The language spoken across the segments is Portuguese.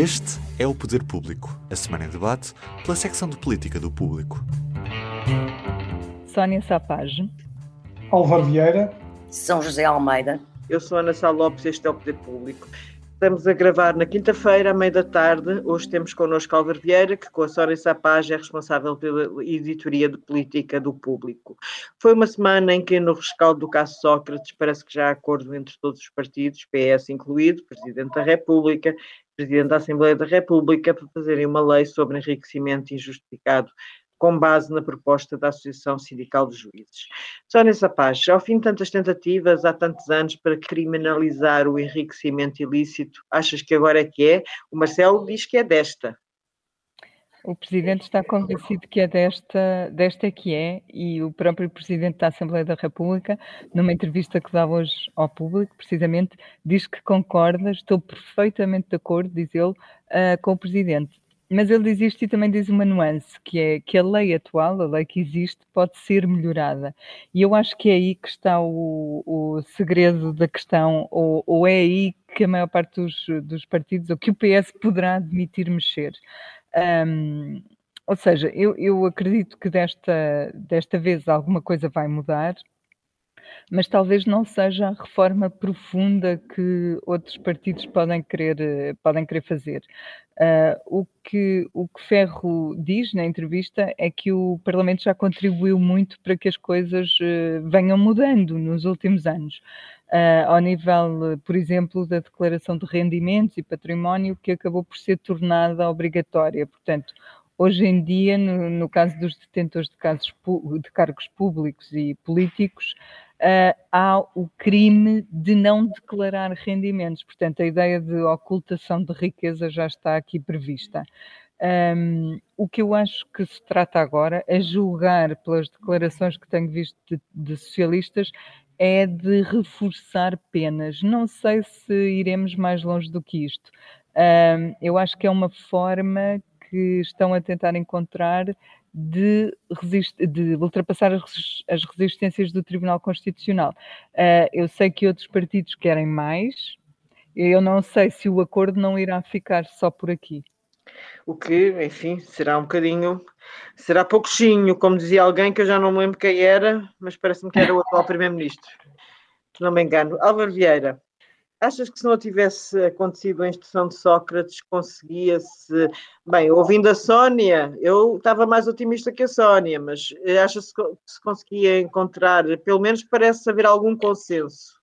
Este é o Poder Público, a semana em debate pela secção de política do público. Sónia Sapage. Álvaro Vieira. São José Almeida. Eu sou Ana Sá Lopes e este é o Poder Público. Estamos a gravar na quinta-feira, à meia da tarde. Hoje temos connosco Álvaro Vieira, que com a Sónia Sapage é responsável pela editoria de política do público. Foi uma semana em que, no rescaldo do caso Sócrates, parece que já há acordo entre todos os partidos, PS incluído, Presidente da República, Presidente da Assembleia da República, para fazerem uma lei sobre enriquecimento injustificado com base na proposta da Associação Sindical dos Juízes. Sónia Sapaz, ao fim de tantas tentativas, há tantos anos, para criminalizar o enriquecimento ilícito, achas que agora é que é? O Marcelo diz que é desta. O Presidente está convencido que é desta, desta que é, e o próprio Presidente da Assembleia da República, numa entrevista que dá hoje ao público, precisamente, diz que concorda, estou perfeitamente de acordo, diz ele, uh, com o Presidente mas ele diz isto e também diz uma nuance, que é que a lei atual, a lei que existe, pode ser melhorada. E eu acho que é aí que está o, o segredo da questão, ou, ou, é aí que a maior parte dos, dos partidos, ou que o PS poderá admitir mexer. Um, ou seja, eu, eu acredito que desta, desta vez alguma coisa vai mudar, mas talvez não seja a reforma profunda que outros partidos podem querer, podem querer fazer. Uh, o, que, o que Ferro diz na entrevista é que o Parlamento já contribuiu muito para que as coisas uh, venham mudando nos últimos anos. Uh, ao nível, por exemplo, da declaração de rendimentos e património, que acabou por ser tornada obrigatória. Portanto, hoje em dia, no, no caso dos detentores de, casos, de cargos públicos e políticos, uh, há o crime de não declarar rendimentos. Portanto, a ideia de ocultação de riqueza já está aqui prevista. Um, o que eu acho que se trata agora, a julgar pelas declarações que tenho visto de, de socialistas, é de reforçar penas. Não sei se iremos mais longe do que isto. Um, eu acho que é uma forma que estão a tentar encontrar de, de ultrapassar as, resistências do Tribunal Constitucional. Uh, eu sei que outros partidos querem mais, eu não sei se o acordo não irá ficar só por aqui. O que, enfim, será um bocadinho, será pouquinho, como dizia alguém que eu já não me lembro quem era, mas parece-me que era o atual Primeiro-Ministro, se não me engano. Álvaro Vieira, Achas que se não tivesse acontecido a instrução de Sócrates, conseguia-se. Bem, ouvindo a Sónia, eu estava mais otimista que a Sónia, mas achas que se conseguia encontrar, pelo menos parece haver algum consenso.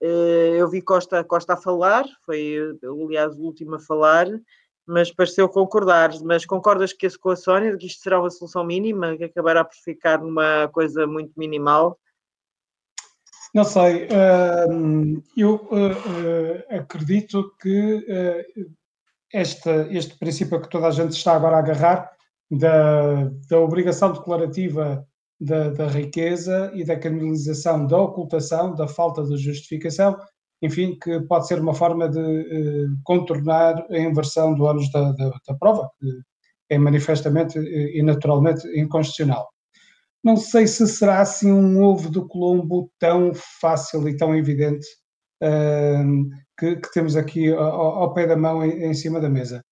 Eh, eu vi Costa, Costa a falar, foi, aliás, o último a falar, mas pareceu concordar. Mas concordas que com a Sónia, que isto será uma solução mínima, que acabará por ficar numa coisa muito minimal? Não sei, eu uh, acredito que uh, esta, este princípio que toda a gente está agora a agarrar, da, da obrigação declarativa da, da, riqueza e da criminalização da ocultação, da falta de justificação, enfim, que pode ser uma forma de contornar a inversão do ônus da, da, da prova, que é manifestamente e naturalmente inconstitucional não sei se será assim um ovo do Colombo tão fácil e tão evidente que, que, temos aqui ao, ao, pé da mão em, em, cima da mesa.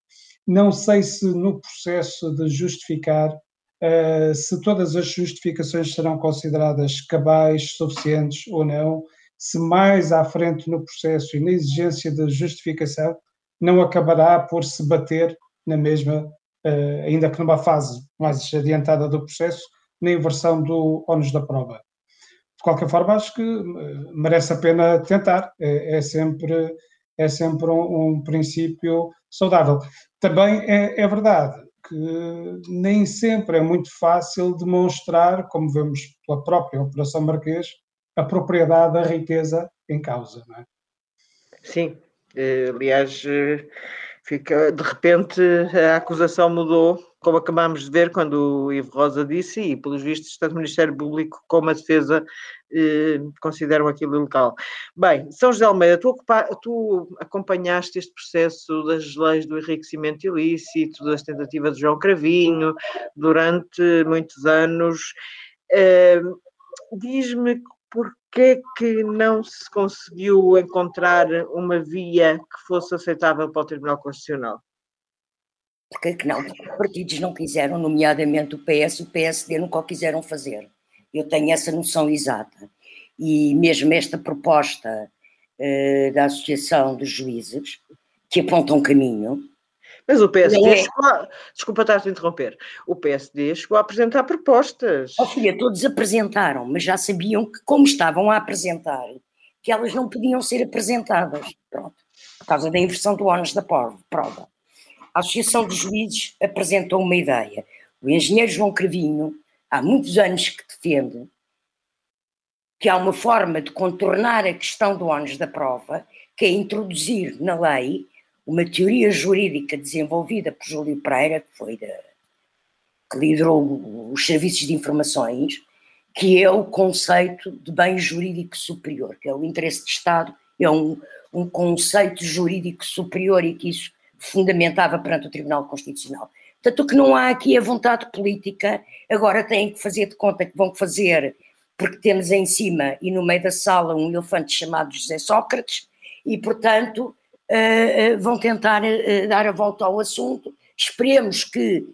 Não sei se no processo de justificar, uh, se todas as justificações serão consideradas cabais, suficientes ou não, se mais à frente no processo e na exigência de justificação não acabará por se bater na mesma, uh, ainda que numa fase mais adiantada do processo, na inversão do ónus da prova. De qualquer forma, acho que eh, merece a pena tentar, é, é sempre, é sempre um, um, princípio saudável. Também é, é verdade que nem sempre é muito fácil demonstrar, como vemos pela própria Operação Marquês, a propriedade da riqueza em causa. Não é? Sim, eh, aliás, eh, Fica, de repente a acusação mudou, como acabámos de ver quando o Ivo Rosa disse, e pelos vistos tanto o Ministério Público como a Defesa eh, consideram aquilo ilegal. Bem, São José Almeida, tu, tu, acompanhaste este processo das leis do enriquecimento ilícito, das tentativas de João Cravinho, durante muitos anos. Eh, Diz-me porquê que não se conseguiu encontrar uma via que fosse aceitável para o Tribunal Constitucional? Porquê que não? Porque os partidos não quiseram, nomeadamente o PS o PSD nunca o quiseram fazer. Eu tenho essa noção exata. E mesmo esta proposta uh, da Associação dos Juízes, que aponta um caminho, mas o PSD é. chegou a... Desculpa estar a interromper. O PSD chegou a apresentar propostas. Oh, filha, todos apresentaram, mas já sabiam que, como estavam a apresentar, que elas não podiam ser apresentadas. Pronto. Por causa da inversão do ónus da prova. A Associação dos Juízes apresentou uma ideia. O engenheiro João Crevinho, há muitos anos que defende que há uma forma de contornar a questão do ónus da prova, que é introduzir na lei uma teoria jurídica desenvolvida por Júlio Pereira, que foi de, que liderou os serviços de informações, que é o conceito de bem jurídico superior, que é o interesse de Estado, é um, um conceito jurídico superior e que isso fundamentava perante o Tribunal Constitucional. Tanto que não há aqui a vontade política, agora têm que fazer de conta que vão fazer, porque temos em cima e no meio da sala um elefante chamado José Sócrates, e portanto uh, vão tentar uh, dar a volta ao assunto. Esperemos que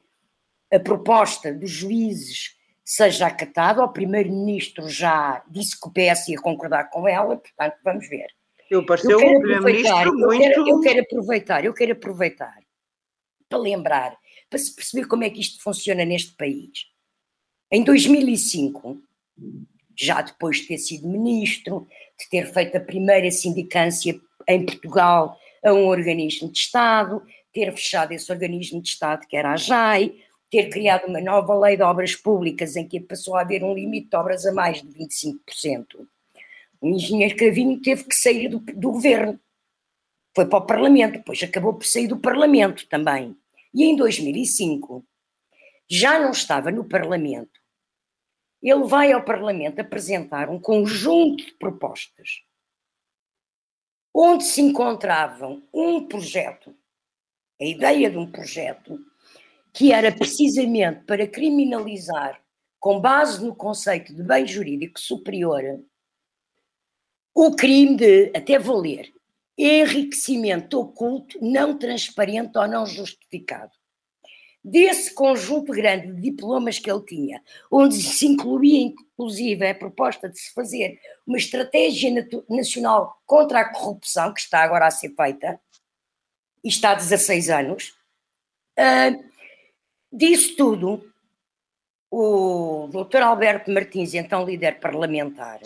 a proposta dos juízes seja acatada. O Primeiro-Ministro já disse que o PS ia concordar com ela, portanto, vamos ver. Eu, eu, Primeiro-Ministro muito... eu, quero, eu quero aproveitar, eu quero aproveitar para lembrar, para se perceber como é que isto funciona neste país. Em 2005, já depois de ter sido ministro, de ter feito a primeira sindicância em Portugal a um organismo de Estado, ter fechado esse organismo de Estado que era a JAI, ter criado uma nova lei de obras públicas em que passou a haver um limite de obras a mais de 25%. O engenheiro Cavinho teve que sair do, do governo. Foi para o Parlamento, depois acabou por sair do Parlamento também. E em 2005, já não estava no Parlamento. Ele vai ao Parlamento apresentar um conjunto de propostas onde se encontravam um projeto, a ideia de um projeto, que era precisamente para criminalizar, com base no conceito de bem jurídico superior, o crime de, até vou ler, enriquecimento oculto, não transparente ou não justificado desse conjunto grande de diplomas que ele tinha, onde se incluía inclusive a proposta de se fazer uma estratégia nacional contra a corrupção, que está agora a ser feita, e está há 16 anos, uh, disso tudo, o doutor Alberto Martins, então líder parlamentar,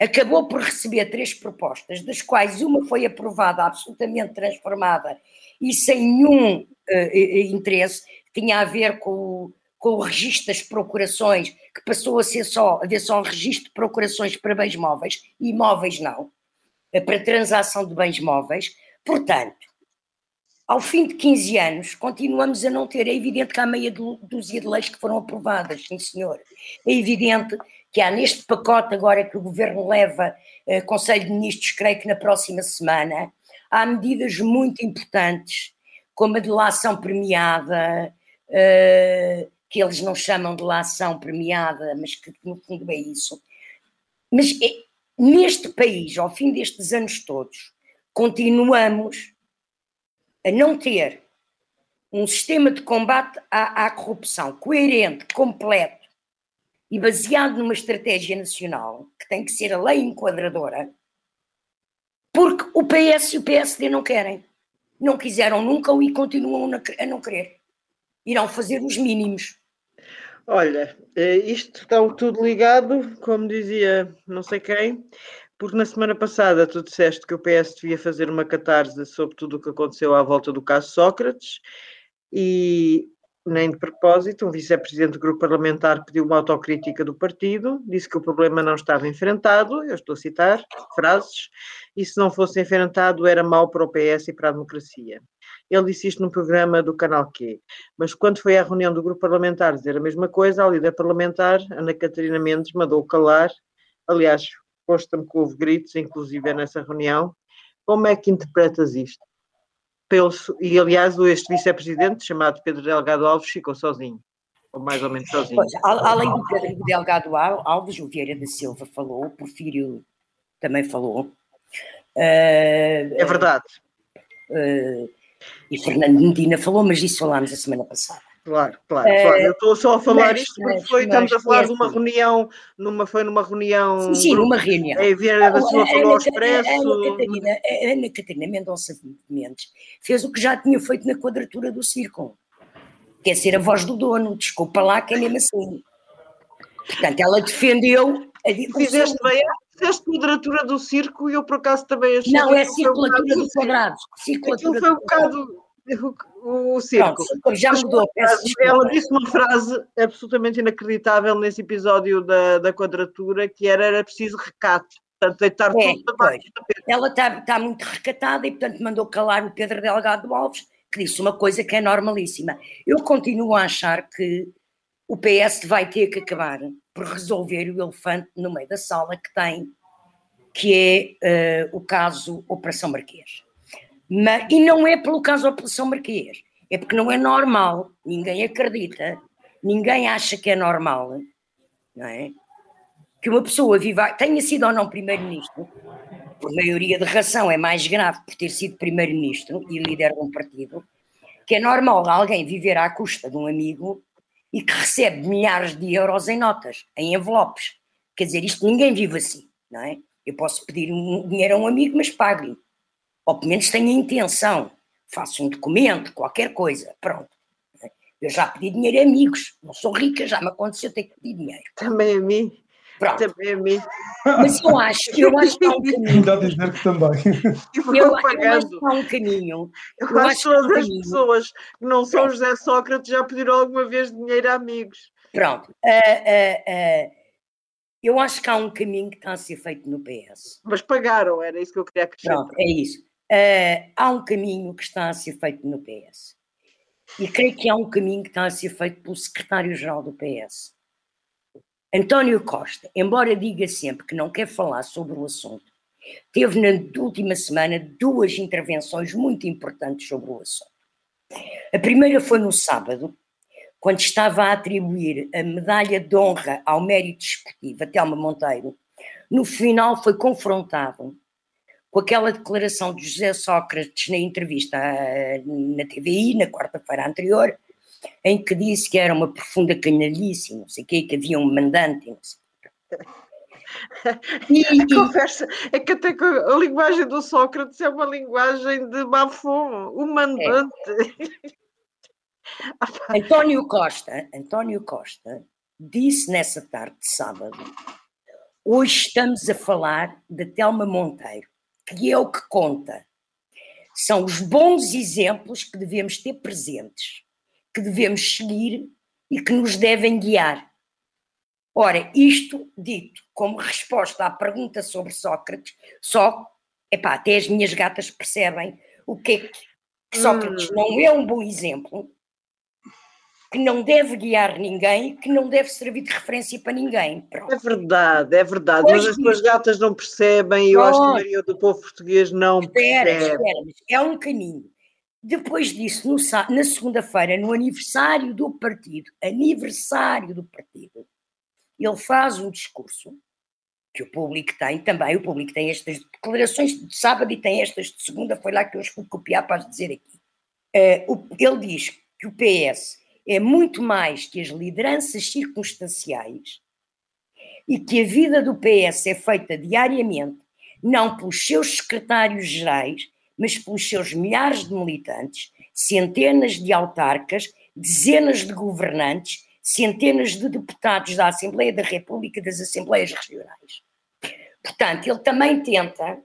acabou por receber três propostas, das quais uma foi aprovada, absolutamente transformada e sem nenhum uh, interesse, tinha a ver com, com o registro das procurações, que passou a ser só, a ver só um registro de procurações para bens móveis, e imóveis não, para transação de bens móveis. Portanto, ao fim de 15 anos, continuamos a não ter. É evidente que há meia dúzia de leis que foram aprovadas, sim senhor. É evidente que há neste pacote agora que o governo leva, eh, Conselho de Ministros, creio que na próxima semana, há medidas muito importantes, como a delação premiada, uh, que eles não chamam de lação premiada, mas que no fundo é isso. Mas é, neste país, ao fim destes anos todos, continuamos a não ter um sistema de combate à, à corrupção coerente, completo, e baseado numa estratégia nacional, que tem que ser a lei enquadradora, porque o PS e o PSD não querem. Não quiseram nunca e continuam a não querer. Irão fazer os mínimos. Olha, eh, isto está tudo ligado, como dizia não sei quem, porque na semana passada tu disseste que o PS devia fazer uma catarse sobre tudo o que aconteceu à volta do caso Sócrates e nem de propósito, um vice-presidente do grupo parlamentar pediu uma autocrítica do partido, disse que o problema não estava enfrentado, eu estou a citar frases, e se não fosse enfrentado era mau para o PS e para a democracia. Ele disse isto num programa do canal Q. Mas quando foi à reunião do grupo parlamentar dizer a mesma coisa, a líder parlamentar, Ana Catarina Mendes, mandou calar. Aliás, consta-me que houve gritos, inclusive nessa reunião. Como é que interpretas isto? E, aliás, este vice-presidente, chamado Pedro Delgado Alves, ficou sozinho ou mais ou menos sozinho. Pois, além do Pedro Delgado Alves, o Vieira da Silva falou, o Porfírio também falou. Uh, é verdade. Uh, e Fernando Medina falou, mas isso falámos a semana passada. Claro, claro, claro. Eu estou só a falar mas, isto porque mas, foi, estamos a falar de uma reunião, numa, foi numa reunião. Sim, numa reunião. A Vieira da Silva falou ao expresso. A Ana Catarina, a Ana Catarina Mendonça Mendes fez o que já tinha feito na quadratura do círculo quer ser a voz do dono, desculpa lá, que é mesmo assim. Portanto, ela defendeu. A Fizeste bem, fizeste moderatura do circo e eu por acaso também achei. Não, é circulatura do quadrado. Circulatura foi um bocado o, o circo. Pronto, já mudou. Ela disse uma frase absolutamente inacreditável nesse episódio da, da quadratura que era, era preciso recato. Portanto, deitar é, tudo Ela está tá muito recatada e, portanto, mandou calar o Pedro Delgado Alves que disse uma coisa que é normalíssima. Eu continuo a achar que o PS vai ter que acabar por resolver o elefante no meio da sala que tem, que é uh, o caso Operação Marquês. Mas, e não é pelo caso Operação Marquês, é porque não é normal, ninguém acredita, ninguém acha que é normal, não é? Que uma pessoa viva, tenha sido ou não primeiro-ministro, por maioria de razão, é mais grave por ter sido primeiro-ministro e líder de um partido, que é normal alguém viver à custa de um amigo e que recebe milhares de euros em notas, em envelopes. Quer dizer, isto ninguém vive assim, não é? Eu posso pedir um dinheiro a um amigo, mas pague-lhe. Ou pelo menos tenha intenção. Faça um documento, qualquer coisa. Pronto. Eu já pedi dinheiro a amigos. Não sou rica, já me aconteceu ter que pedir dinheiro. Também a mim. Pronto. Também a mim. Mas eu acho, eu acho que há um caminho. Ainda dizer que também. Eu, eu, acho que há um caminho. Eu, eu acho que todas as pessoas que não são Pronto. José Sócrates já pediram alguma vez dinheiro a amigos. Pronto. Uh, uh, uh, eu acho que há um caminho que está a ser feito no PS. Mas pagaram, era isso que eu queria acrescentar. Pronto, é isso. Há um caminho que está a ser feito no PS. E creio que há um caminho que está a ser feito pelo secretário-geral do PS António Costa, embora diga sempre que não quer falar sobre o assunto, teve na última semana duas intervenções muito importantes sobre o assunto. A primeira foi no sábado, quando estava a atribuir a medalha de honra ao mérito esportivo a Telma Monteiro. No final foi confrontado com aquela declaração de José Sócrates na entrevista na TVI, na quarta-feira anterior, em que disse que era uma profunda canalice, não sei o quê, que havia um mandante, não sei e, a conversa é que até a linguagem do Sócrates é uma linguagem de bafom, o mandante. É. António Costa, António Costa disse nessa tarde de sábado: hoje estamos a falar de Telma Monteiro, que é o que conta. São os bons exemplos que devemos ter presentes que devemos seguir e que nos devem guiar. Ora, isto dito como resposta à pergunta sobre Sócrates, só, epá, até as minhas gatas percebem o que é que Sócrates hum. não é um bom exemplo, que não deve guiar ninguém, que não deve servir de referência para ninguém. Pronto. É verdade, é verdade, pois mas as tuas gatas não percebem e eu acho que a maioria do povo português não espera, percebe. Espera, é um caminho. Depois disso, no, na segunda-feira, no aniversário do partido, aniversário do partido, ele faz um discurso que o público tem também, o público tem estas declarações de sábado e tem estas de segunda, foi lá que eu os fui copiar para dizer aqui. Uh, ele diz que o PS é muito mais que as lideranças circunstanciais e que a vida do PS é feita diariamente, não pelos seus secretários gerais, mas pelos seus milhares de militantes, centenas de autarcas, dezenas de governantes, centenas de deputados da Assembleia da República e das Assembleias Regionais. Portanto, ele também tenta,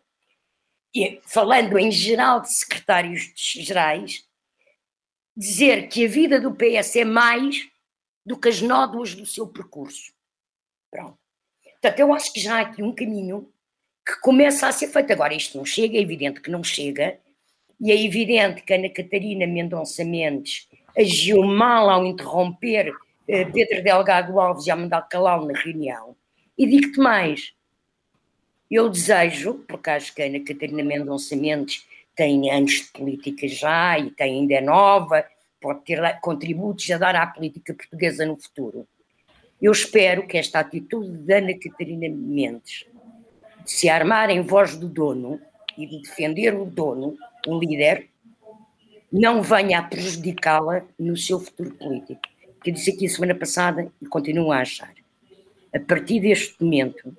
falando em geral de secretários gerais, dizer que a vida do PS é mais do que as nódoas do seu percurso. Pronto. Portanto, eu acho que já há aqui um caminho que começa a ser feito. Agora, isto não chega, é evidente que não chega, E é evidente que Ana Catarina Mendonça Mendes agiu mal ao interromper eh, Pedro Delgado Alves e a mandar calá-lo na reunião. E digo-te mais, eu desejo, porque acho que Ana Catarina Mendonça Mendes tem anos de política já e tem ainda é nova, pode ter contributos a dar à política portuguesa no futuro. Eu espero que esta atitude de Ana Catarina Mendes de se armar em voz do dono e de defender o dono, o líder, não venha a prejudicá-la no seu futuro político. Que disse aqui semana passada e continuo a achar. A partir deste momento,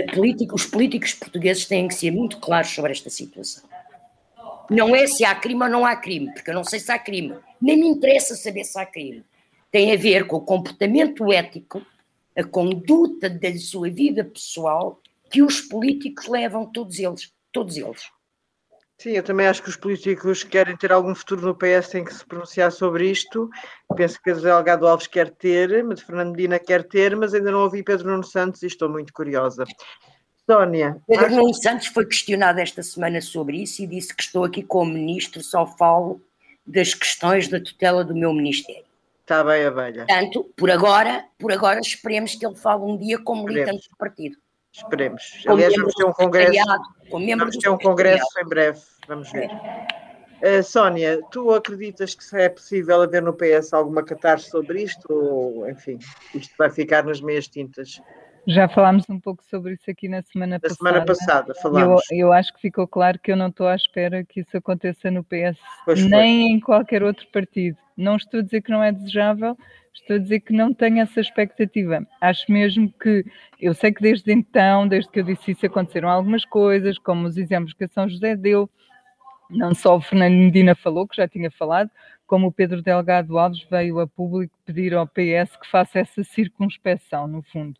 política, os políticos portugueses têm que ser muito claros sobre esta situação. Não é se há crime ou não há crime, porque eu não sei se há crime. Nem me interessa saber se há crime. Tem a ver com o comportamento ético, a conduta da sua vida pessoal que os políticos levam, todos eles. Todos eles. Sim, eu também acho que os políticos que querem ter algum futuro no PS têm que se pronunciar sobre isto. Penso que Pedro Delgado Alves quer ter, mas Fernando Medina quer ter, mas ainda não ouvi Pedro Nuno Santos e estou muito curiosa. Sónia. Pedro acho... Nuno Santos foi questionado esta semana sobre isso e disse que estou aqui como ministro, só falo das questões da tutela do meu ministério. Está bem, abelha. Portanto, por agora, por agora esperemos que ele fale um dia como militante do partido. Esperemos. Aliás, vamos ter um congresso. Vamos ter um congresso em breve. Vamos ver. Uh, Sónia, tu acreditas que é possível haver no PS alguma catarse sobre isto? Ou, enfim, isto vai ficar nas meias tintas? Já falámos um pouco sobre isso aqui na semana na passada. semana passada falámos. Eu, eu, acho que ficou claro que eu não estou à espera que isso aconteça no PS, nem em qualquer outro partido. Não estou a dizer que não é desejável, estou a dizer que não tenho essa expectativa. Acho mesmo que, eu sei que desde então, desde que eu disse isso, aconteceram algumas coisas, como os exemplos que a São José deu, não só o Fernando Medina falou, que já tinha falado, como o Pedro Delgado Alves veio a público pedir ao PS que faça essa circunspeção, no fundo,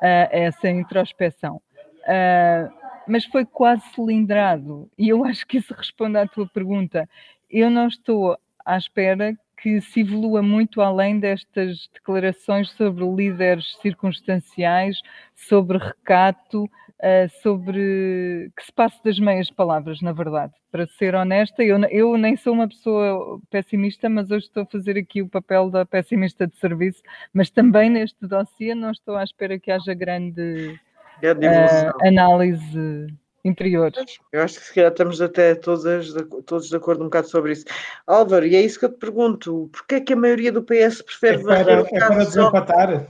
uh, essa introspeção. Uh, mas foi quase cilindrado, e eu acho que isso responde à tua pergunta. Eu não estou à espera que se evolua muito além destas declarações sobre líderes circunstanciais, sobre recato, uh, sobre que se passe das meias palavras, na verdade. Para ser honesta, eu, eu nem sou uma pessoa pessimista, mas hoje estou a fazer aqui o papel da pessimista de serviço, mas também neste dossiê não estou à espera que haja grande uh, análise interior. Eu acho que se calhar estamos até todas, todos de acordo um bocado sobre isso. Álvaro, e é isso que eu te pergunto: porquê é que a maioria do PS prefere é para, é para desempatar?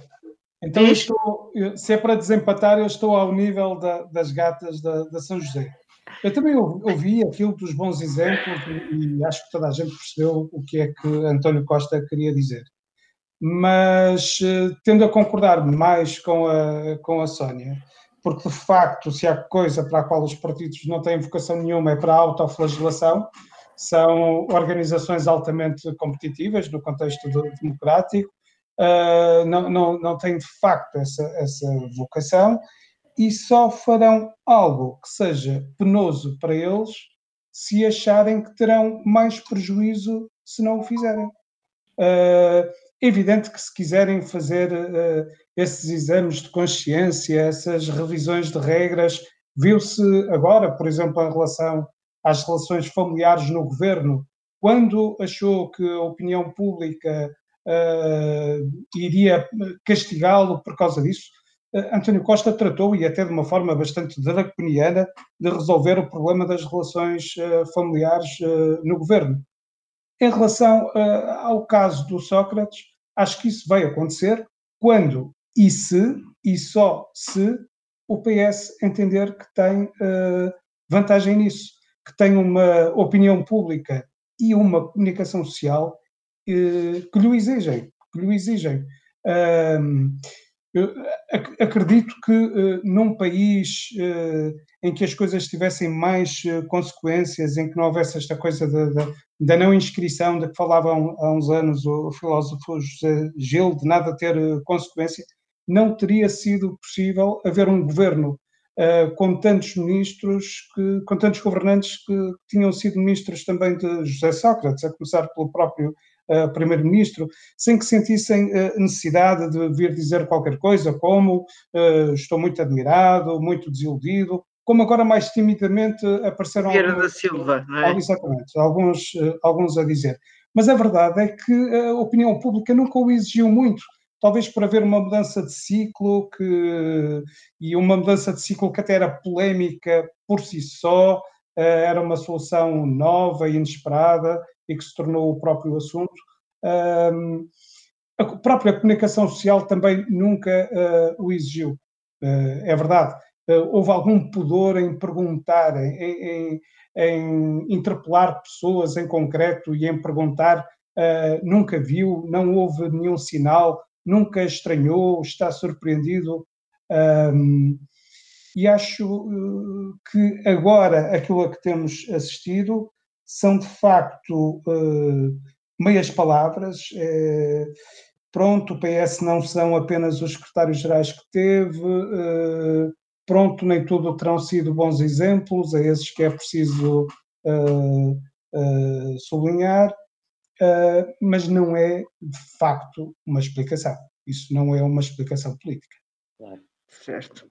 Então, estou, se é para desempatar, eu estou ao nível da, das gatas da, da, São José. Eu também ouvi aquilo dos bons exemplos e, e acho que toda a gente percebeu o que é que António Costa queria dizer. Mas eh, tendo a concordar mais com a, com a Sónia, porque de facto, se há coisa para a qual os partidos não têm vocação nenhuma é para a autoflagelação, são organizações altamente competitivas no contexto democrático, uh, não, não, não têm de facto essa, essa vocação. E só farão algo que seja penoso para eles se acharem que terão mais prejuízo se não o fizerem. Uh, evidente que se quiserem fazer uh, esses exames de consciência, essas revisões de regras. Viu-se agora, por exemplo, em relação às relações familiares no governo, quando achou que a opinião pública uh, iria castigá-lo por causa disso, uh, António Costa tratou, e até de uma forma bastante draconiana, de resolver o problema das relações uh, familiares no governo. Em relação ao caso do Sócrates, acho que isso vai acontecer quando e se, e só se, o PS entender que tem uh, vantagem nisso, que tem uma opinião pública e uma comunicação social uh, que lhe exigem, que lhe exigem. Uh, acredito que uh, num país uh, em que as coisas tivessem mais consequências, em que não houvesse esta coisa da não inscrição de que falava há uns anos o filósofo José Gil, de nada ter consequência, não teria sido possível haver um governo com tantos ministros, que, com tantos governantes que tinham sido ministros também de José Sócrates, a começar pelo próprio uh, primeiro-ministro, sem que sentissem uh, necessidade de vir dizer qualquer coisa, como estou muito admirado, muito desiludido, como agora mais timidamente apareceram. Vieira da Silva, não é? Exatamente, alguns, alguns a dizer. Mas a verdade é que a opinião pública nunca o exigiu muito talvez por haver uma mudança de ciclo que, e uma mudança de ciclo que até era polémica por si só, eh, era uma solução nova e inesperada e que se tornou o próprio assunto. A própria comunicação social também nunca eh, o exigiu, eh, é verdade. Houve algum pudor em perguntar, em, em, em interpelar pessoas em concreto e em perguntar Uh, nunca viu, não houve nenhum sinal, nunca estranhou, está surpreendido. Um, e acho uh, que agora aquilo a que temos assistido são de facto uh, meias palavras. É, pronto, o PS não são apenas os secretários-gerais que teve, uh, pronto, nem tudo terão sido bons exemplos, é esses que é preciso sublinhar mas não é de facto uma explicação. Isso não é uma explicação política. Claro. Certo.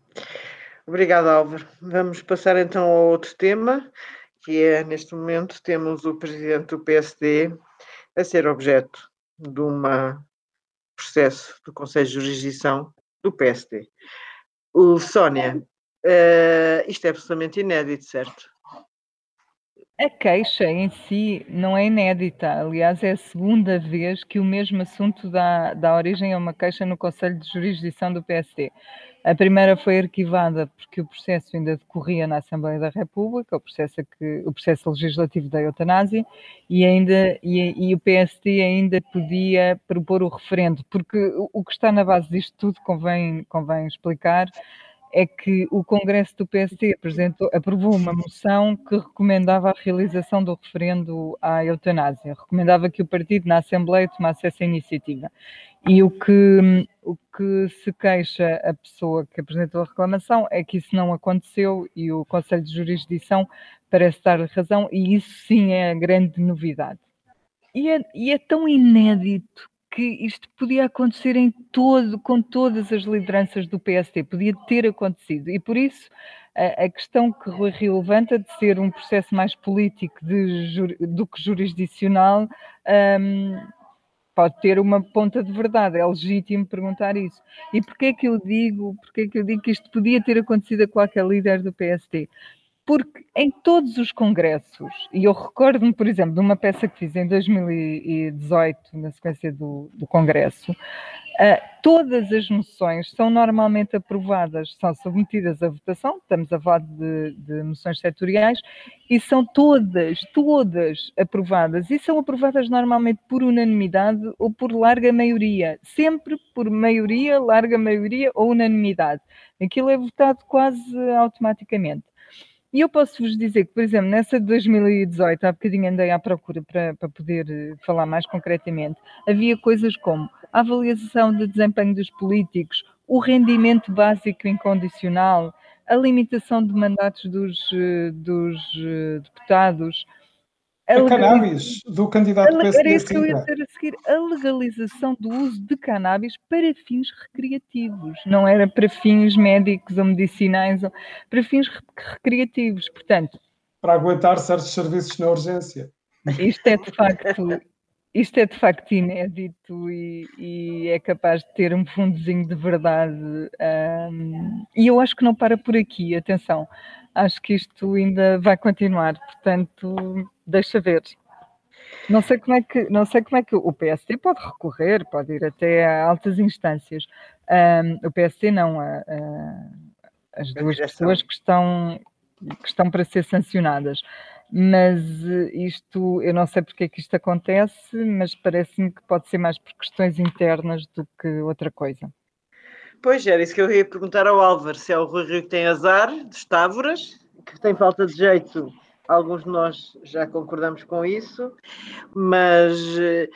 Obrigado, Álvaro. Vamos passar então ao outro tema, que é, neste momento, temos o presidente do PSD a ser objeto de um processo do Conselho de Jurisdição do PSD. O Sónia, uh, isto é absolutamente inédito, certo? A queixa em si não é inédita. Aliás, é a segunda vez que o mesmo assunto dá, dá origem a uma queixa no Conselho de Jurisdição do PSD. A primeira foi arquivada porque o processo ainda decorria na Assembleia da República, o processo, que, o processo legislativo da eutanásia, e, ainda, e, e, o PSD ainda podia propor o referendo, porque o, que está na base disto tudo, convém, convém explicar, é que o Congresso do PSD apresentou, aprovou uma moção que recomendava a realização do referendo à eutanásia, recomendava que o partido na Assembleia tomasse essa iniciativa. E o que, o que se queixa a pessoa que apresentou a reclamação é que isso não aconteceu e o Conselho de Jurisdição parece dar razão, e isso sim é a grande novidade. E é, e é tão inédito que isto podia acontecer em todo, com todas as lideranças do PST, podia ter acontecido. E por isso a, a questão que Rui Rio levanta de ser um processo mais político de, do que jurisdicional um, pode ter uma ponta de verdade, é legítimo perguntar isso. E porquê é que eu digo, porquê é que eu digo que isto podia ter acontecido a qualquer líder do PST? porque em todos os congressos, e eu recordo-me, por exemplo, de uma peça que fiz em 2018, na sequência do, do congresso, todas as moções são normalmente aprovadas, são submetidas à votação, estamos a falar de, de moções setoriais, e são todas, todas aprovadas, e são aprovadas normalmente por unanimidade ou por larga maioria, sempre por maioria, larga maioria ou unanimidade. Aquilo é votado quase automaticamente. E eu posso vos dizer que, por exemplo, nessa de 2018, há bocadinho andei à procura para, para poder falar mais concretamente, havia coisas como a avaliação de desempenho dos políticos, o rendimento básico incondicional, a limitação de mandatos dos, eh, dos eh, deputados, a, cannabis do candidato a, Era isso que eu ia dizer a seguir. A legalização do uso de cannabis para fins recreativos. Não era para fins médicos ou medicinais, ou, para fins recreativos. Portanto... Para aguentar certos serviços na urgência. Isto é de facto... Isto é de facto inédito e, e é capaz de ter um fundozinho de verdade. Um, e eu acho que não para por aqui, atenção acho que isto ainda vai continuar, portanto, deixa ver. Não sei como é que, não sei como é que o PSD pode recorrer, pode ir até a altas instâncias. Um, o PSD não, a, a, as duas pessoas que estão, que estão para ser sancionadas. Mas isto, eu não sei porque é que isto acontece, mas parece-me que pode ser mais por questões internas do que outra coisa. Pois, era isso que eu ia perguntar ao Álvaro, se é o Rui Rio que tem azar, dos Távoras, que tem falta de jeito, alguns de nós já concordamos com isso, mas eh,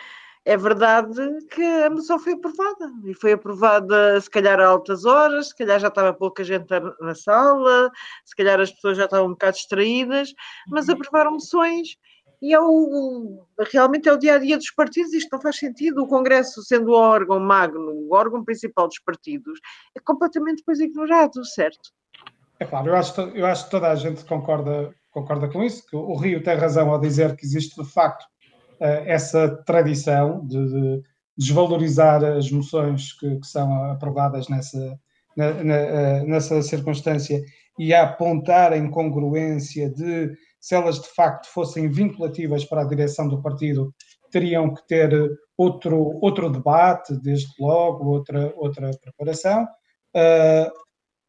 é verdade que a moção foi aprovada, e foi aprovada se calhar a altas horas, se calhar já estava pouca gente na sala, se calhar as pessoas já estavam um bocado distraídas, mas uhum. aprovaram moções e é o, realmente é o dia a dia dos partidos. Isto não faz sentido. O Congresso, sendo o órgão magno, o órgão principal dos partidos, é completamente depois ignorado, certo? É claro, eu acho, eu acho que toda a gente concorda, concorda com isso, que o Rio tem razão ao dizer que existe de facto essa tradição de, de desvalorizar as moções que, que são aprovadas nessa, na, na, eh, nessa circunstância e a apontar a incongruência de se elas de facto fossem vinculativas para a direção do partido, teriam que ter outro, outro debate, desde logo, outra, outra preparação. Uh,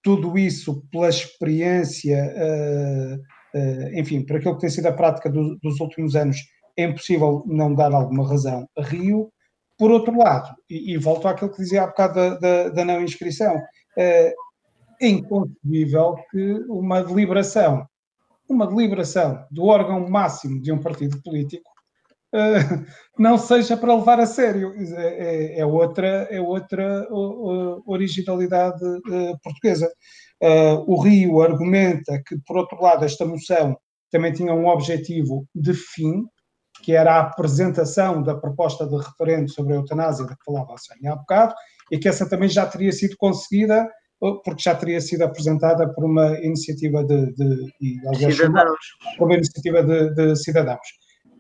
tudo isso pela experiência, uh, uh, enfim, por aquilo que tem sido a prática do, dos últimos anos, é impossível não dar alguma razão a Rio. Por outro lado, e, e volto àquilo que dizia há bocado da, da, da não inscrição, é inconcebível que uma deliberação, uma deliberação do órgão máximo de um partido político uh, não seja para levar a sério. É, é, é outra, é outra originalidade uh, portuguesa. o Rio argumenta que, por outro lado, esta moção também tinha um objetivo de fim, que era a apresentação da proposta de referendo sobre a eutanásia, da que falava a Sónia há bocado, e que essa também já teria sido conseguida porque já teria sido apresentada por uma iniciativa de, de, de cidadãos. Por uma iniciativa de, de, cidadãos.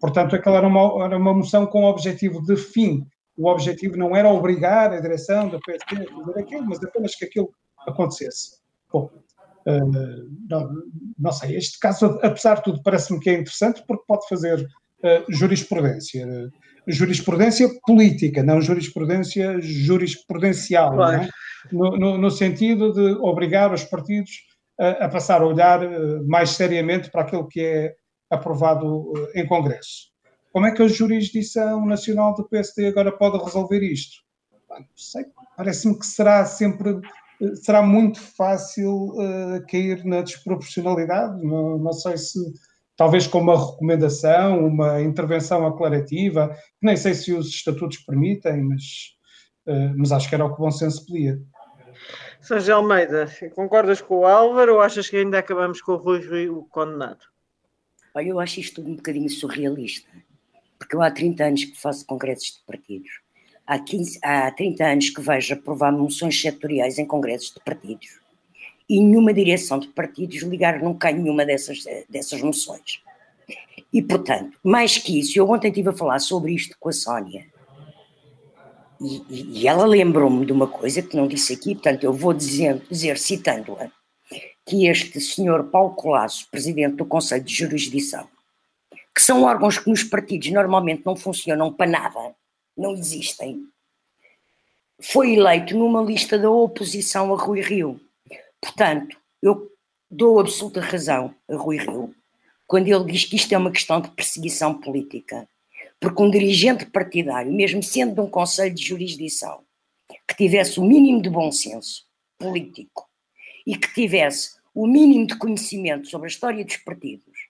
Portanto, aquela era uma, era uma moção com objetivo de fim. O objetivo não era obrigar a direção da PSP a fazer aquilo, mas apenas que aquilo acontecesse. Bom, uh, não, não, sei, este caso, apesar de tudo, parece-me que é interessante porque pode fazer uh, jurisprudência. Uh, jurisprudência política, não jurisprudência jurisprudencial, claro. é? no, no, no, sentido de obrigar os partidos a, a, passar a olhar eh, mais seriamente para aquilo que é aprovado eh, em Congresso. Como é que a jurisdição nacional do PSD agora pode resolver isto? Não sei, parece-me que será sempre eh, será muito fácil uh, cair na desproporcionalidade. Não, não sei se talvez com uma recomendação, uma intervenção aclarativa, nem sei se os estatutos permitem, mas, uh, mas acho que era o que o bom senso pedia. Sérgio Almeida, concordas com o Álvaro ou achas que ainda acabamos com o Rui Rio condenado? Olha, eu acho isto um bocadinho surrealista, porque eu há 30 anos que faço congressos de partidos, há, 15, há 30 anos que vejo aprovar moções setoriais em congressos de partidos e nenhuma direção de partidos ligar nunca nenhuma dessas, dessas moções. E, portanto, mais que isso, eu ontem estive a falar sobre isto com a Sónia e, e ela lembrou-me de uma coisa que não disse aqui, portanto, eu vou dizer citando-a, que este senhor Paulo Colasso, presidente do Conselho de Jurisdição, que são órgãos que nos partidos normalmente não funcionam para nada, não existem, foi eleito numa lista da oposição a Rui Rio. Portanto, eu dou absoluta razão a Rui Rio quando ele diz que isto é uma questão de perseguição política. Porque um dirigente partidário, mesmo sendo de um conselho de jurisdição, que tivesse o mínimo de bom senso político e que tivesse o mínimo de conhecimento sobre a história dos partidos,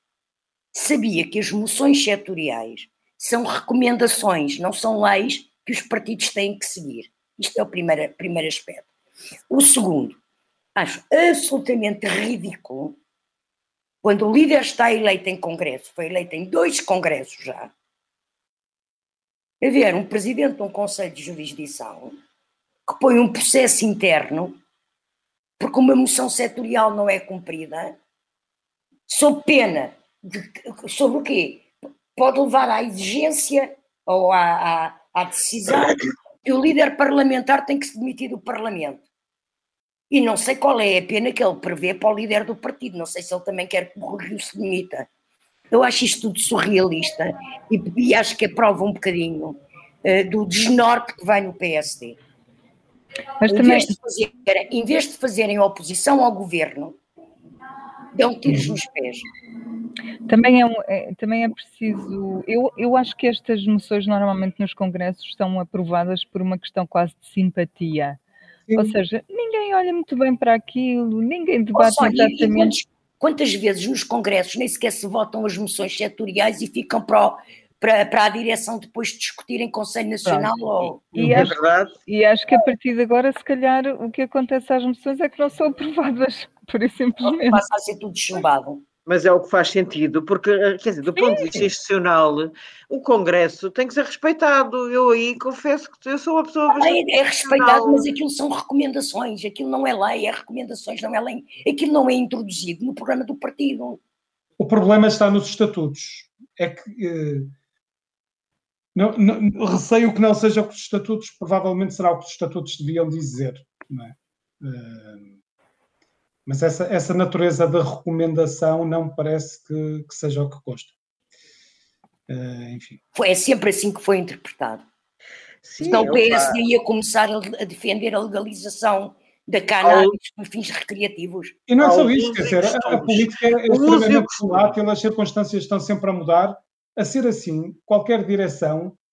sabia que as moções setoriais são recomendações, não são leis que os partidos têm que seguir. Isto é o primeiro, primeiro aspecto. O segundo, acho absolutamente ridículo quando o líder está eleito em congresso, foi eleito em dois congressos já, haver um presidente de um conselho de jurisdição que põe um processo interno porque uma moção setorial não é cumprida, sob pena de, sobre o quê? Pode levar à exigência ou à, à, à decisão que o líder parlamentar tem que se demitir do Parlamento. E não sei qual é a pena que ele prevê para o líder do partido. Não sei se ele também quer que o Rio se demita. Eu acho isto tudo surrealista e, e acho que aprova um bocadinho uh, do desnorte que vai no PSD. Mas em, também... vez de fazer, em vez de fazerem oposição ao governo, dão tiros nos pés. Também é, um, é, também é preciso. Eu, eu acho que estas moções normalmente nos congressos são aprovadas por uma questão quase de simpatia. Sim. Ou seja, ninguém olha muito bem para aquilo, ninguém debate oh, exatamente. Quantas vezes nos congressos nem sequer se votam as moções setoriais e ficam para, o, para, para a direção depois discutir em Conselho Nacional? Ou... E, é acho, verdade. e acho que a partir de agora, se calhar, o que acontece às moções é que não são aprovadas, por isso simplesmente. Passa a ser tudo chumbado. Mas é o que faz sentido, porque, eh, quer dizer, do ponto de vista institucional, o Congresso tem que ser respeitado. Eu aí confesso que eu sou uma pessoa bastante. É, é respeitado, mas aquilo são recomendações, aquilo não é lei, é recomendações, não é lei. Aquilo não é introduzido no programa do partido. O problema está nos estatutos. É que. Eh, não, não, receio que não seja o que os estatutos, provavelmente será o que os estatutos deviam dizer. Não é? Uh, mas essa, essa natureza da recomendação não parece que, que seja o que consta. Uh, enfim. Foi, é sempre assim que foi interpretado. Sim, então o PSD ia começar a, defender a legalização da cannabis para fins recreativos. E não é só isso, quer dizer, a, a política é extremamente volátil, as circunstâncias estão sempre a mudar. A ser assim, qualquer direção eh,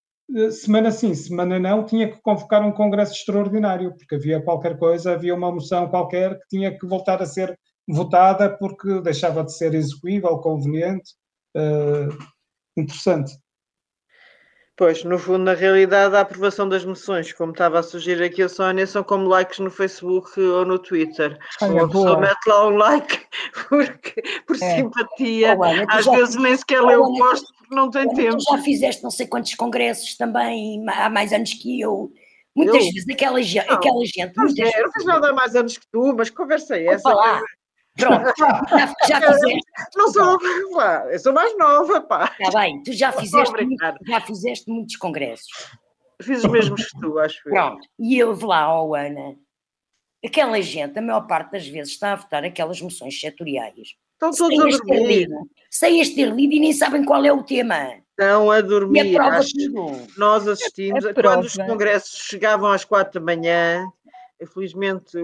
semana sim, semana não, tinha que convocar um congresso extraordinário, porque havia qualquer coisa, havia uma moção qualquer que tinha que voltar a ser votada porque deixava de ser execuível, conveniente, uh, interessante. Pois, no fundo, na realidade, a aprovação das moções, como estava a sugerir aqui a Sónia, são como likes no Facebook ou no Twitter. Olha, Uma pessoa mete lá um like porque, por é. simpatia, Olá, às vezes nem sequer lê o post porque não tem tempo. Tu já fizeste não sei quantos congressos também, há mais anos que eu. Muitas eu? vezes aquela, não, aquela gente. Não, muitas eu não fiz nada há mais anos que tu, mas conversa é essa. Lá, Pronto, já, já fizeste. Não sou, pá, eu sou mais nova, pá. Está bem, tu já fizeste, muito, já fizeste muitos congressos. Fiz os mesmos que tu, acho. Pronto, e eu vou lá, ó oh, Ana, aquela gente, a maior parte das vezes, está a votar aquelas moções setoriais. Estão todos a dormir. sem as ter lido e nem sabem qual é o tema. Estão a dormir. Acho, nós assistimos, a quando os congressos chegavam às quatro da manhã, Infelizmente,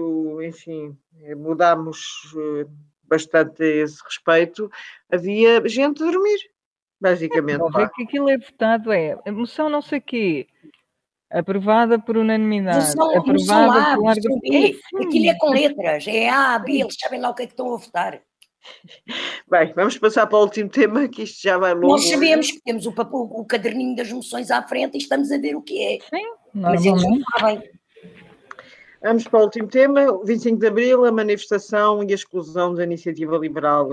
enfim, mudámos eh, bastante a esse respeito. Havia gente a dormir, basicamente. É, que aquilo é votado, é a moção não sei quê, aprovada por unanimidade, moção, aprovada moção por larga... É, aquilo é com letras, é A, B, eles sabem lá o que é que estão a votar. Bem, vamos passar para o último tema, que isto já vai longe. Nós sabemos que temos o, o, o caderninho das moções à frente e estamos a ver o que é. Sim, Mas eles não sabem. Vamos para o último tema, 25 de Abril, a manifestação e a exclusão da iniciativa liberal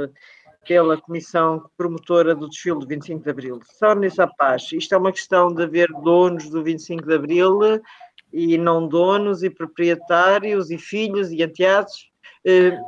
pela Comissão Promotora do Desfile do 25 de Abril. Sónia Sapaz, isto é uma questão de haver donos do 25 de Abril e não donos e proprietários e filhos e enteados.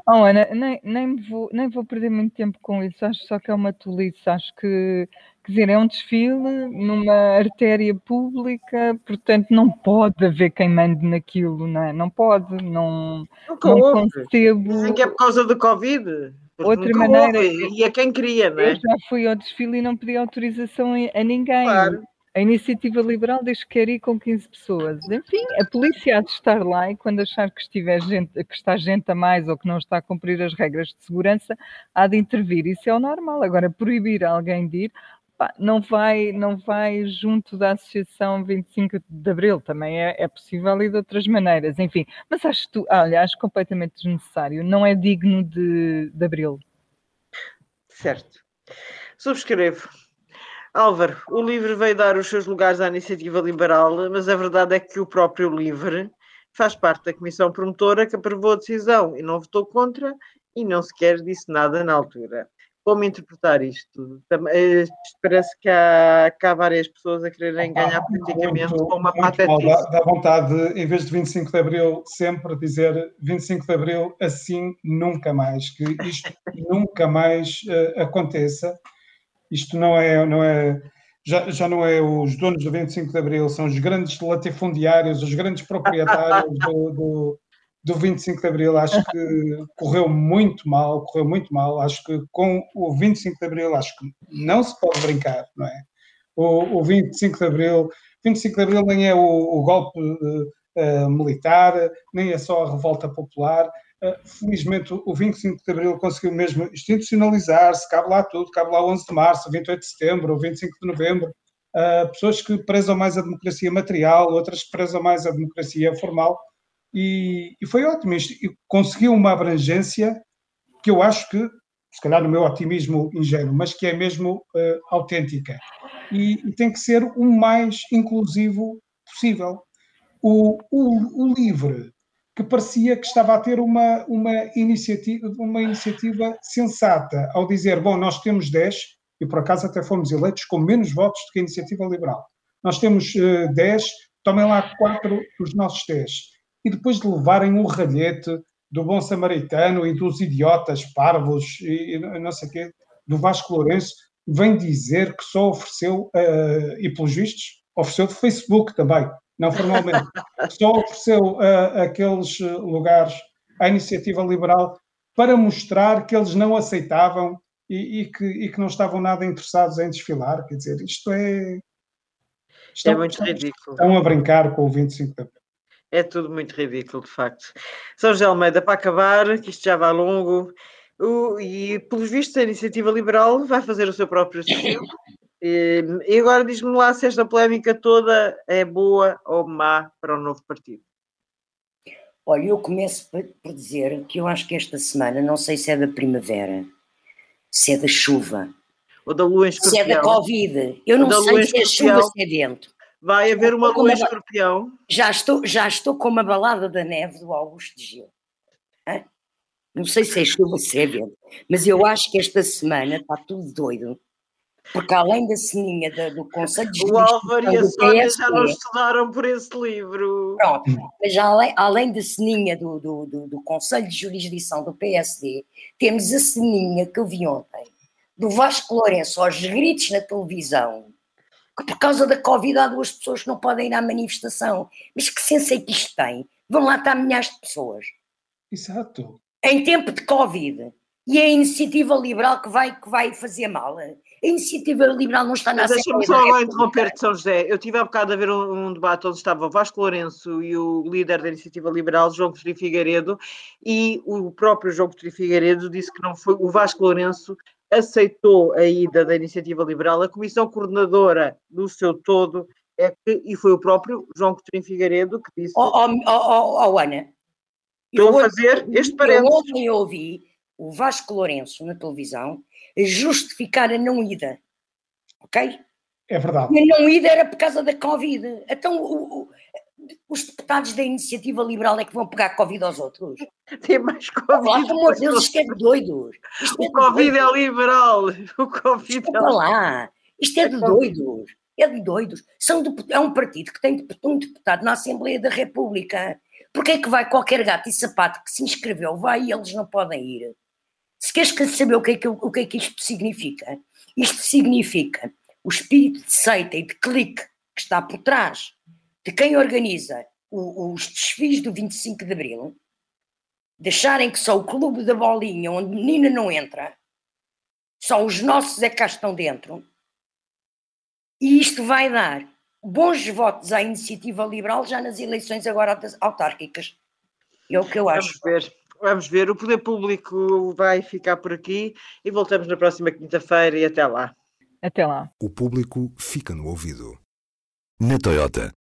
Oh, Ana, nem, nem, vou, nem vou perder muito tempo com isso, acho só que é uma tolice, acho que Quer dizer, é um desfile numa artéria pública, portanto não pode haver quem mande naquilo, não é? Não pode, não, nunca não houve. concebo. Dizem que é por causa do Covid. Outra maneira. Houve, e a quem queria, não é? Eu já fui ao desfile e não pedi autorização a ninguém. Claro. A iniciativa liberal diz que quer ir com 15 pessoas. Enfim, a polícia há de estar lá e quando achar que, estiver gente, que está gente a mais ou que não está a cumprir as regras de segurança, há de intervir. Isso é o normal. Agora, proibir alguém de ir, não vai, não vai junto da Associação 25 de Abril, também é, é possível e de outras maneiras, enfim. Mas acho, tu, olha, acho completamente desnecessário, não é digno de, de Abril. Certo. Subscrevo. Álvaro, o LIVRE veio dar os seus lugares à iniciativa liberal, mas a verdade é que o próprio LIVRE faz parte da comissão promotora que aprovou a decisão e não votou contra e não sequer disse nada na altura como interpretar isto? Eh, parece que há, que há várias pessoas a quererem ganhar politicamente com uma patetice. Dá, dá vontade, de, em vez de 25 de Abril, sempre dizer 25 de Abril, assim nunca mais, que isto nunca mais uh, aconteça. Isto não é, não é já, já não é os donos do 25 de Abril, são os grandes latifundiários, os grandes proprietários do, do do 25 de Abril acho que correu muito mal, correu muito mal. Acho que com o 25 de Abril acho que não se pode brincar, não é? O, o 25 de Abril, 25 de Abril nem é o, o golpe uh, militar, nem é só a revolta popular. Uh, felizmente o 25 de Abril conseguiu mesmo institucionalizar-se, cabe lá tudo, cabe lá 11 de Março, 28 de Setembro, o 25 de Novembro. Uh, pessoas que prezam mais a democracia material, outras que prezam mais a democracia formal, e, e foi ótimo. Isto, conseguiu uma abrangência que eu acho que, se calhar no meu otimismo ingênuo, mas que é mesmo uh, autêntica. E, e, tem que ser o mais inclusivo possível. O, o, o LIVRE que parecia que estava a ter uma, uma, iniciativa, uma iniciativa sensata ao dizer: bom, nós temos 10, e por acaso até fomos eleitos com menos votos do que a iniciativa liberal. Nós temos uh, 10, tomem lá 4 dos nossos 10. E depois de levarem o ralhete do bom samaritano e dos idiotas parvos e, não sei o quê, do Vasco Lourenço, vem dizer que só ofereceu, uh, e pelos vistos, ofereceu de Facebook também, não formalmente, só ofereceu uh, aqueles lugares à iniciativa liberal para mostrar que eles não aceitavam e, e, que, e, que, não estavam nada interessados em desfilar. Quer dizer, isto é. Estão, é muito ridículo. Estão a brincar com o 25 de abril. É tudo muito ridículo, de facto. São José Almeida, para acabar, que isto já vai longo, o, e pelos vistos a iniciativa liberal vai fazer o seu próprio estilo. E, e agora diz-me lá se esta polémica toda é boa ou má para o novo partido. Olha, eu começo por dizer que eu acho que esta semana, não sei se é da primavera, se é da chuva, ou da lua em escorpião. Se é da Covid, eu não sei se é chuva, se é vento. Vai haver uma lua escorpião. Já estou, já estou com uma balada da neve do Augusto de Gil. Não sei se é chuva, vento, mas eu acho que esta semana está tudo doido. Porque além da sininha da, do Conselho de O Álvaro e a Sónia já não estudaram por esse livro. Pronto, mas além, além da sininha do, do, do, do Conselho de Jurisdição do PSD, temos a sininha que eu vi ontem, do Vasco Lourenço aos gritos na televisão, que por causa da Covid há duas pessoas que não podem ir à manifestação. Mas que senso é que isto tem? Vão lá estar milhares de pessoas. Exato em tempo de Covid. E é a iniciativa liberal que vai, que vai fazer mal. A iniciativa liberal não está na Mas Deixa-me só agora interromper de São José. Eu tive há bocado a ver um, um, debate onde estava o Vasco Lourenço e o líder da iniciativa liberal, João Coutinho Figueiredo, e o próprio João Coutinho Figueiredo disse que não foi. O Vasco Lourenço aceitou a ida da iniciativa liberal. A comissão coordenadora do seu todo é que, e foi o próprio João Coutinho Figueiredo que disse. Oh, oh, oh, oh Ana, Estou a fazer este parênteses. Eu ontem ouvi o Vasco Lourenço na televisão justificar a não ida. Ok? É verdade. E a não ida era por causa da Covid. Então o, o, os deputados da iniciativa liberal é que vão pegar Covid aos outros. Tem mais Covid. Pelo amor de Deus, isto é de doidos. Isto o é Covid doidos. é liberal. O Covid Desculpa é lá. Isto é de doidos. É de doidos. São de, é um partido que tem um deputado na Assembleia da República. Porquê é que vai qualquer gato e sapato que se inscreveu, vai e eles não podem ir? Se queres saber o que, é que, o que é que isto significa, isto significa o espírito de seita e de clique que está por trás de quem organiza o, os desfiles do 25 de Abril, deixarem que só o clube da bolinha, onde menina não entra, só os nossos é que cá estão dentro, e isto vai dar bons votos à iniciativa liberal já nas eleições agora autárquicas. É o que eu acho. Vamos ver. Vamos ver. O poder público vai ficar por aqui e voltamos na próxima quinta-feira e até lá. Até lá. O público fica no ouvido. Na Toyota,